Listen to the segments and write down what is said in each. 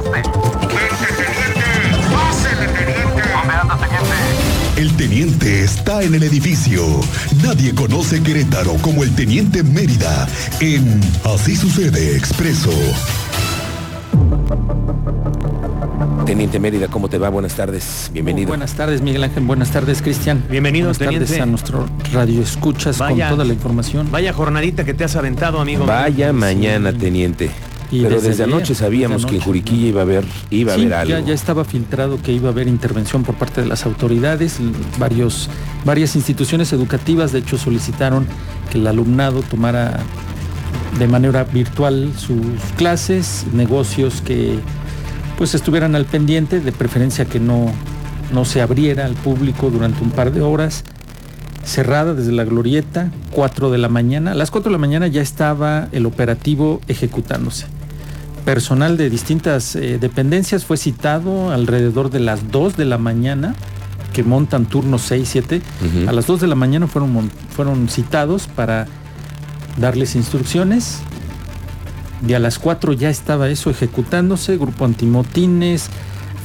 marcaste? Pásele, teniente. ¿Dónde anda, teniente? El teniente está en el edificio. Nadie conoce Querétaro como el teniente Mérida en Así sucede expreso. Teniente Mérida, ¿cómo te va? Buenas tardes, bienvenido. Buenas tardes, Miguel Ángel. Buenas tardes, Cristian. Bienvenido, Buenas tardes a nuestro radio escuchas Vaya. con toda la información. Vaya jornadita que te has aventado, amigo. Vaya mañana, teniente. Y Pero desde desde, ayer, anoche sabíamos desde que en Juriquilla iba a haber, iba a Sí, haber algo. ya, ya estaba filtrado que iba a haber intervención por parte de las autoridades. Varios, varias instituciones educativas, de hecho, solicitaron que el alumnado tomara de manera virtual sus clases, negocios que pues estuvieran al pendiente, de preferencia que no, no se abriera al público durante un par de horas. Cerrada desde la glorieta, 4 de la mañana. A las 4 de la mañana ya estaba el operativo ejecutándose personal de distintas eh, dependencias fue citado alrededor de las 2 de la mañana, que montan turnos 6, 7. Ujú. A las 2 de la mañana fueron, fueron citados para darles instrucciones. Y a las 4 ya estaba eso ejecutándose, grupo antimotines,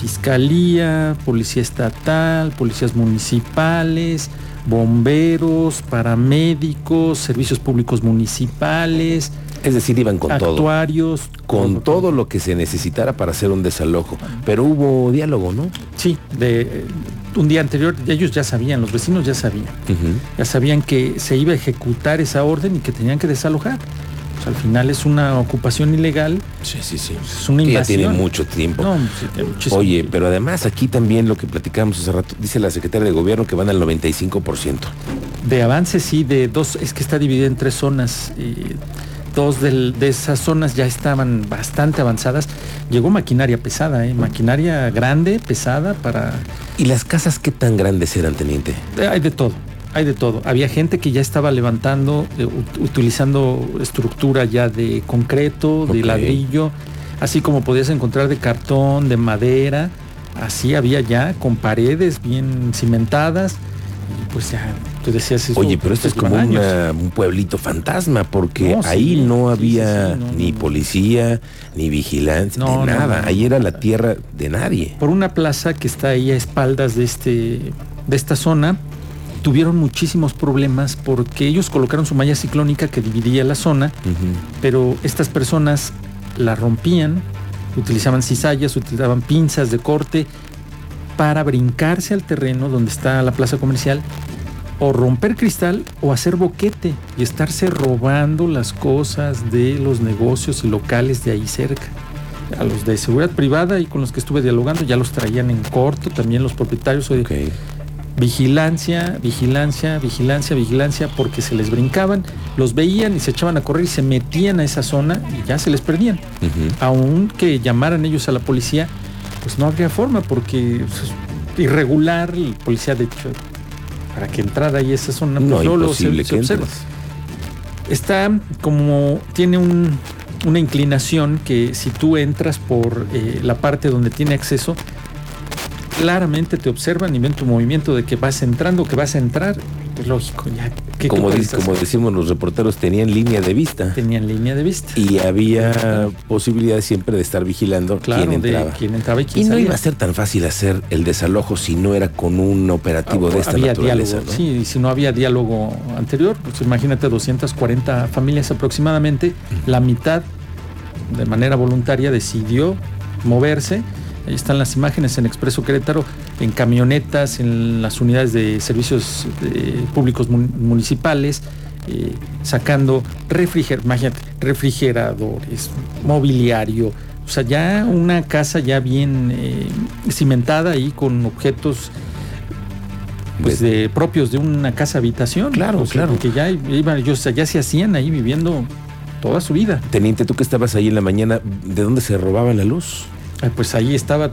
fiscalía, policía estatal, policías municipales, bomberos, paramédicos, servicios públicos municipales, Es decir, iban con todo. actuarios, Con todo lo que se necesitara para hacer un desalojo. Pero hubo diálogo, ¿no? Sí, de eh, un día anterior ellos ya sabían, los vecinos ya sabían, ya sabían que se iba a ejecutar esa orden y que tenían que desalojar. Pues al final es una ocupación ilegal, Sí, sí, sí. es una Que ya invasión. tiene mucho tiempo. No, sí, Oye, pero además aquí también lo que platicamos hace rato, dice la secretaria de gobierno que van al 95%. de avance sí, de dos, es que está dividida en tres zonas. eh, dos del- de esas zonas ya estaban bastante avanzadas. Llegó maquinaria pesada, eh, maquinaria grande, pesada para ¿Y las casas qué tan grandes eran, teniente? Eh, Hay de todo, hay de todo. Había gente que ya estaba levantando, eh, ut- utilizando estructura ya de concreto, de ladrillo, así como podías encontrar de cartón, de madera, así había ya con paredes bien cimentadas. Pues ya, tú decías eso. Oye, pero esto es como una- un pueblito fantasma, porque No, sí, ahí no había sí, sí, no, ni no. policía, ni vigilancia, ni nada. Ahí era la tierra de nadie. por una plaza que está ahí a espaldas de este de esta zona tuvieron muchísimos problemas porque ellos colocaron su malla ciclónica que dividía la zona pero estas personas la rompían, utilizaban cizallas, utilizaban pinzas de corte para brincarse al terreno donde está la plaza comercial o romper cristal o hacer boquete y estarse robando las cosas de los negocios y locales de ahí cerca. A los de seguridad privada y con los que estuve dialogando ya los traían en corto, también los propietarios. oye, Ok. Vigilancia, vigilancia, vigilancia, vigilancia, porque se les brincaban, los veían y se echaban a correr y se metían a esa zona y ya se les perdían. Ujú. Aunque llamaran ellos a la policía, pues no habría forma, porque es irregular, el policía de hecho, para que entrara ahí esa zona, No, pues luego imposible que observa. Está como, tiene un- una inclinación que si tú entras por eh, la parte donde tiene acceso, claramente te observan y ven tu movimiento de que vas entrando, que vas a entrar. Lógico, ya. ¿qué Como, como decimos los reporteros, tenían línea de vista. Tenían línea de vista. Y había posibilidad siempre de estar vigilando claro, quién entraba. quién entraba y no iba a ser tan fácil hacer el desalojo si no era con un operativo de esta Ah, había naturaleza. diálogo, ¿no? sí, y si no había diálogo anterior, pues imagínate 240 familias aproximadamente, la mitad de manera voluntaria decidió moverse. Ahí están las imágenes en Expreso Querétaro, en camionetas, en las unidades de servicios eh, públicos mun- municipales, eh, sacando refriger imagínate, refrigeradores, mobiliario, o sea, ya una casa ya bien eh, cimentada ahí con objetos pues de propios de una casa habitación. Claro, O sea, claro. Que ya iban, ellos ya se hacían ahí viviendo toda su vida. Teniente, tú que estabas ahí en la mañana, ¿de dónde se robaba la luz? Ay, Pues ahí estaba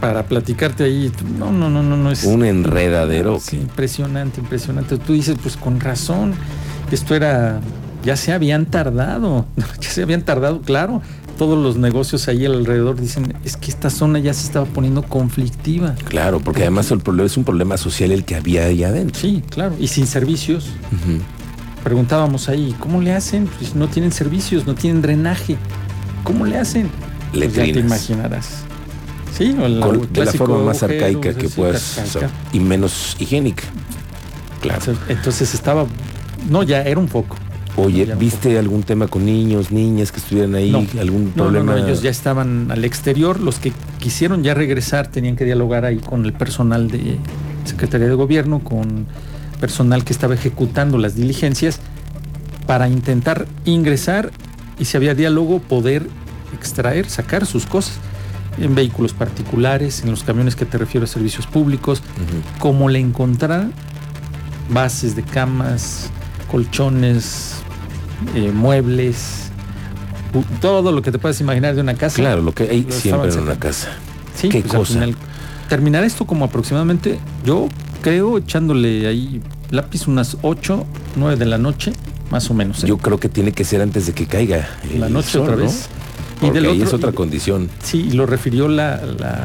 para platicarte ahí. No, no, no, no, no es Un enredadero. Sí, impresionante, impresionante. Tú dices, pues con razón, esto era, ya se habían tardado, ya se habían tardado, claro. Todos los negocios ahí alrededor dicen, es que esta zona ya se estaba poniendo conflictiva. Claro, porque además el problema es un problema social el que había ahí adentro. Sí, claro. Y sin servicios. Preguntábamos ahí, ¿cómo le hacen? Pues no tienen servicios, no tienen drenaje. ¿Cómo le hacen? Pues ya te Letrinas. imaginarás. Sí, o el Con- de la forma más agujero, arcaica que puedas arcaica. y menos higiénica. Claro. Entonces estaba, no, ya era un foco. Oye, ¿viste algún tema con niños, niñas que estuvieran ahí? No. ¿Algún No, problema? no, ellos ya estaban al exterior. Los que quisieron ya regresar tenían que dialogar ahí con el personal de Secretaría de Gobierno, con personal que estaba ejecutando las diligencias para intentar ingresar y si había diálogo poder extraer, sacar sus cosas en vehículos particulares, en los camiones que te refiero a servicios públicos, Ujú. como le encontraran bases de camas, colchones, eh, muebles, todo lo que te puedas imaginar de una casa. Claro, lo que hay siempre en una casa. Sí, qué pues al cosa. final, terminar esto como aproximadamente, yo creo, echándole ahí lápiz unas 8, 9 de la noche, más o menos. ¿eh? Yo creo que tiene que ser antes de que caiga. la noche sol, otra ¿no? Porque ahí es otra y- condición. Sí, y lo refirió la, la,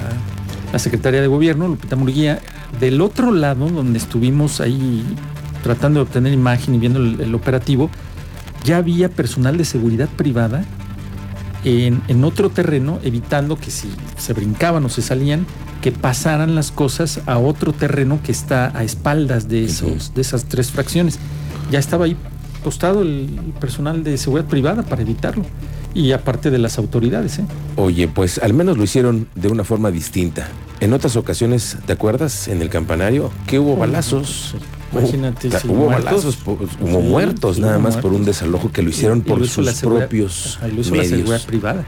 la secretaria de gobierno, Lupita Murguía. Del otro lado, donde estuvimos ahí tratando de obtener imagen y viendo el, el operativo, ya había personal de seguridad privada en, en otro terreno, evitando que si se brincaban o se salían, que pasaran las cosas a otro terreno que está a espaldas de, esos, de esas tres fracciones. Ya estaba ahí postado el personal de seguridad privada para evitarlo. Y aparte de las autoridades, ¿eh? Oye, pues al menos lo hicieron de una forma distinta. En otras ocasiones, ¿te acuerdas? En el campanario, que hubo balazos. Imagínate, sí, hubo muertos. balazos, hubo Sí, muertos sí, nada hubo más por un desalojo que lo hicieron Y por lo sus propios ajá, y lo hizo la seguridad medios. privada.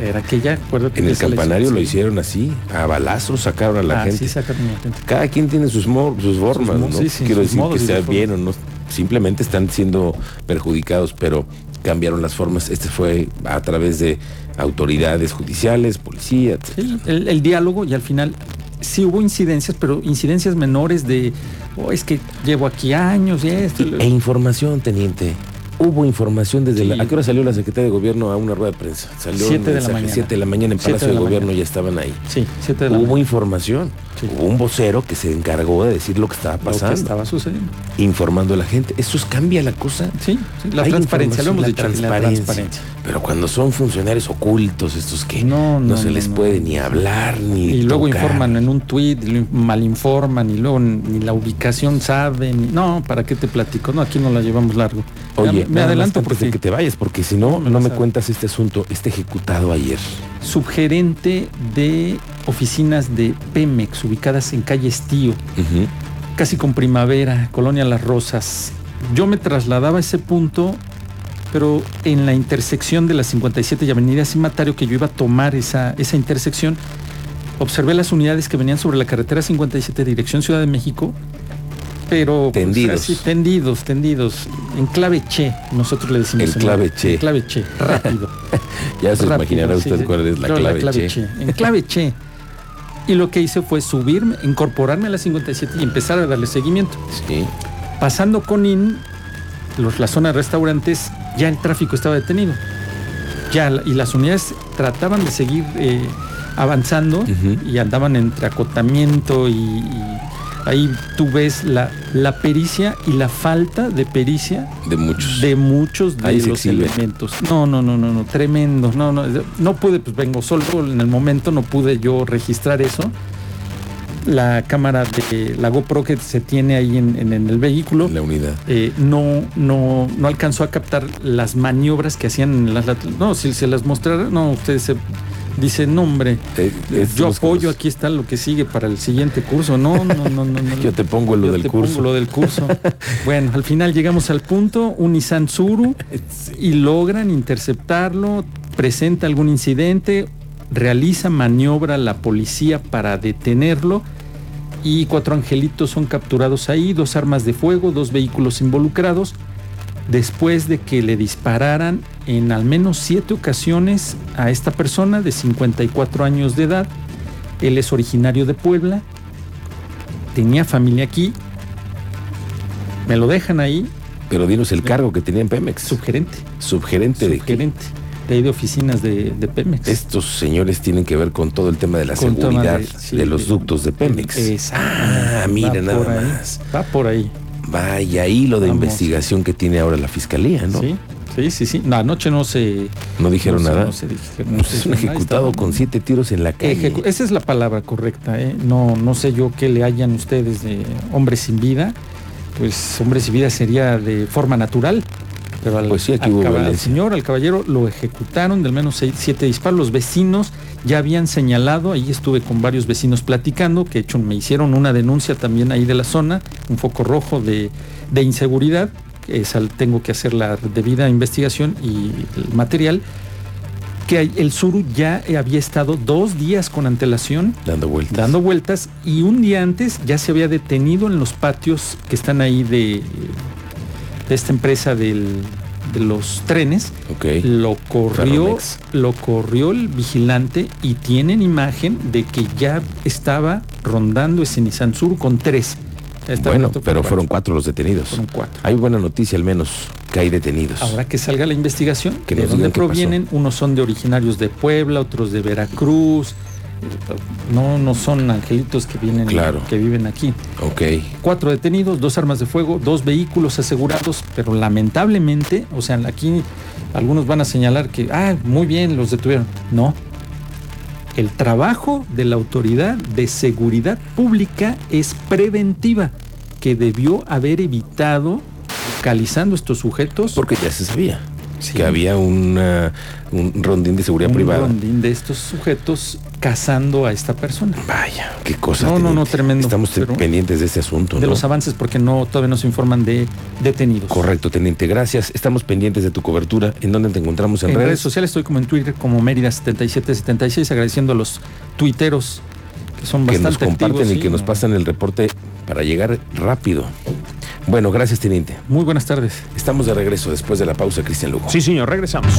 Era aquella, acuérdate En que el campanario lo hicieron así, a balazos sacaron a la Ah, gente. sí, sacaron a la gente. Cada quien tiene sus, mo- sus formas, mo- ¿no? sí, sí, Quiero decir que sea bien o no. Simplemente están siendo perjudicados, pero cambiaron las formas. Este fue a través de autoridades judiciales, policía, etc. Sí, el, el diálogo y al final sí hubo incidencias, pero incidencias menores de, oh, es que llevo aquí años y esto. y E información, teniente. Hubo información desde Sí. la... ¿A qué hora salió la secretaria de gobierno a una rueda de prensa? Salió un Siete de la mañana. Siete de la mañana en Palacio de Gobierno mañana. ya estaban ahí. sí, siete de la Hubo mañana, información. Sí. Hubo un vocero que se encargó de decir lo que estaba lo que pasando, estaba sucediendo. informando a la gente. Eso es- cambia la cosa. Sí, sí, la Hay transparencia, lo hemos la dicho aquí, la transparencia. Pero cuando son funcionarios ocultos, estos que No, no, no, se les no. puede ni hablar ni. Y luego tocar. informan en un tuit, malinforman, y luego ni la ubicación saben. No, ¿para qué te platico? No, aquí no la llevamos largo. Oye, me adelanto antes de porque que te vayas, porque si no, No, me cuentas este asunto, este ejecutado ayer. subgerente de oficinas de Pemex ubicadas en calle Estío, casi con primavera, Colonia Las Rosas. Yo me trasladaba a ese punto, pero en la intersección de la 57 y Avenida Cimatario, que yo iba a tomar esa, esa intersección, observé las unidades que venían sobre la carretera 57, dirección Ciudad de México, pero pues, Tendidos. así, tendidos, tendidos, en clave che, nosotros le decimos. En clave la- che. En clave che, rápido. Ya se Rápido, imaginará usted sí. cuál es la Claro, clave, che. En clave che. Y lo que hice fue subirme, incorporarme a la 57 y empezar a darle seguimiento. Sí. Pasando con IN, los, la zona de restaurantes, ya el tráfico estaba detenido. Ya, y las unidades trataban de seguir eh, avanzando y andaban entre acotamiento y, y ahí tú ves la, la pericia y la falta de pericia De muchos. de muchos de Ahí los elementos. No, no, no, no, no, tremendo. No, no, no pude, pues vengo solo en el momento, no pude yo registrar eso. La cámara de la GoPro que se tiene ahí en, en- en el vehículo la unidad. eh, no, no, no alcanzó a captar las maniobras que hacían en las No, si se las mostrara, no, ustedes se dicen, no, hombre, Eh, yo apoyo, aquí está lo que sigue para el siguiente curso. No, no, no, no, no. Yo te pongo lo Yo del te curso. pongo lo del curso. bueno, al final llegamos al punto, un Nissan Tsuru, y logran interceptarlo, presenta algún incidente, realiza maniobra la policía para detenerlo y cuatro angelitos son capturados ahí, dos armas de fuego, dos vehículos involucrados, después de que le dispararan en al menos siete ocasiones a esta persona de 54 años de edad. Él es originario de Puebla, tenía familia aquí, me lo dejan ahí, Pero dinos el cargo que tenía en Pemex. subgerente, Subgerente de qué? De ahí de oficinas de, de Pemex. Estos señores tienen que ver con todo el tema de la Con seguridad de- de, los de- ductos de Pemex. Exacto. Ah, mira, Va nada por ahí, más. Va por ahí. Vaya hilo de Vamos. investigación que tiene ahora la fiscalía, ¿no? Sí, sí, sí, sí. No, anoche no se... No dijeron no nada. no se dije- no Pues es un ejecutado con siete tiros en la calle. Ejecu- esa es la palabra correcta, ¿eh? No, no sé yo qué le hayan ustedes de hombre sin vida. Pues hombre sin vida sería de forma natural. Pero al, Pues sí, al señor, al caballero, lo ejecutaron del menos seis, siete disparos. Los vecinos ya habían señalado, ahí estuve con varios vecinos platicando, que de hecho me hicieron una denuncia también ahí de la zona, un foco rojo de, de inseguridad. es al- tengo que hacer la debida investigación y el material que el Suru ya había estado dos días con antelación Dando vueltas. dando vueltas y un día antes ya se había detenido en los patios que están ahí de, de esta empresa del- de los trenes. Lo corrió, Ferromex. lo corrió el vigilante y tienen imagen de que ya estaba rondando ese Nissan Suru con tres. Bueno, pero cuatro. fueron cuatro los detenidos. Fueron cuatro. Hay buena noticia al menos que hay detenidos. Ahora que salga la investigación, Que de dónde provienen, unos son de originarios de Puebla, otros de Veracruz. No, no son angelitos que vienen, Claro. que viven aquí. Ok. Cuatro detenidos, dos armas de fuego, dos vehículos asegurados, pero lamentablemente, o sea, aquí algunos van a señalar que, ah, muy bien, los detuvieron. No. El trabajo de la autoridad de seguridad pública es preventiva, que debió haber evitado localizando estos sujetos Porque ya se sabía Sí. que había una- un rondín de seguridad un privada. rondín de estos sujetos cazando a esta persona. Vaya, qué cosa. No, no, no, tremendo, Estamos pendientes de este asunto. De ¿no? los avances, porque no todavía no se informan de detenidos. Correcto, teniente. Gracias. Estamos pendientes de tu cobertura. ¿En dónde te encontramos en, En, redes redes? sociales estoy como en Twitter como Mérida7776, agradeciendo a los tuiteros que son que bastante nos comparten activos, y sí, que nos no. pasan el reporte para llegar rápido. Bueno, gracias, teniente. Muy buenas tardes. Estamos de regreso después de la pausa, Cristian Lugo. Sí, señor, regresamos.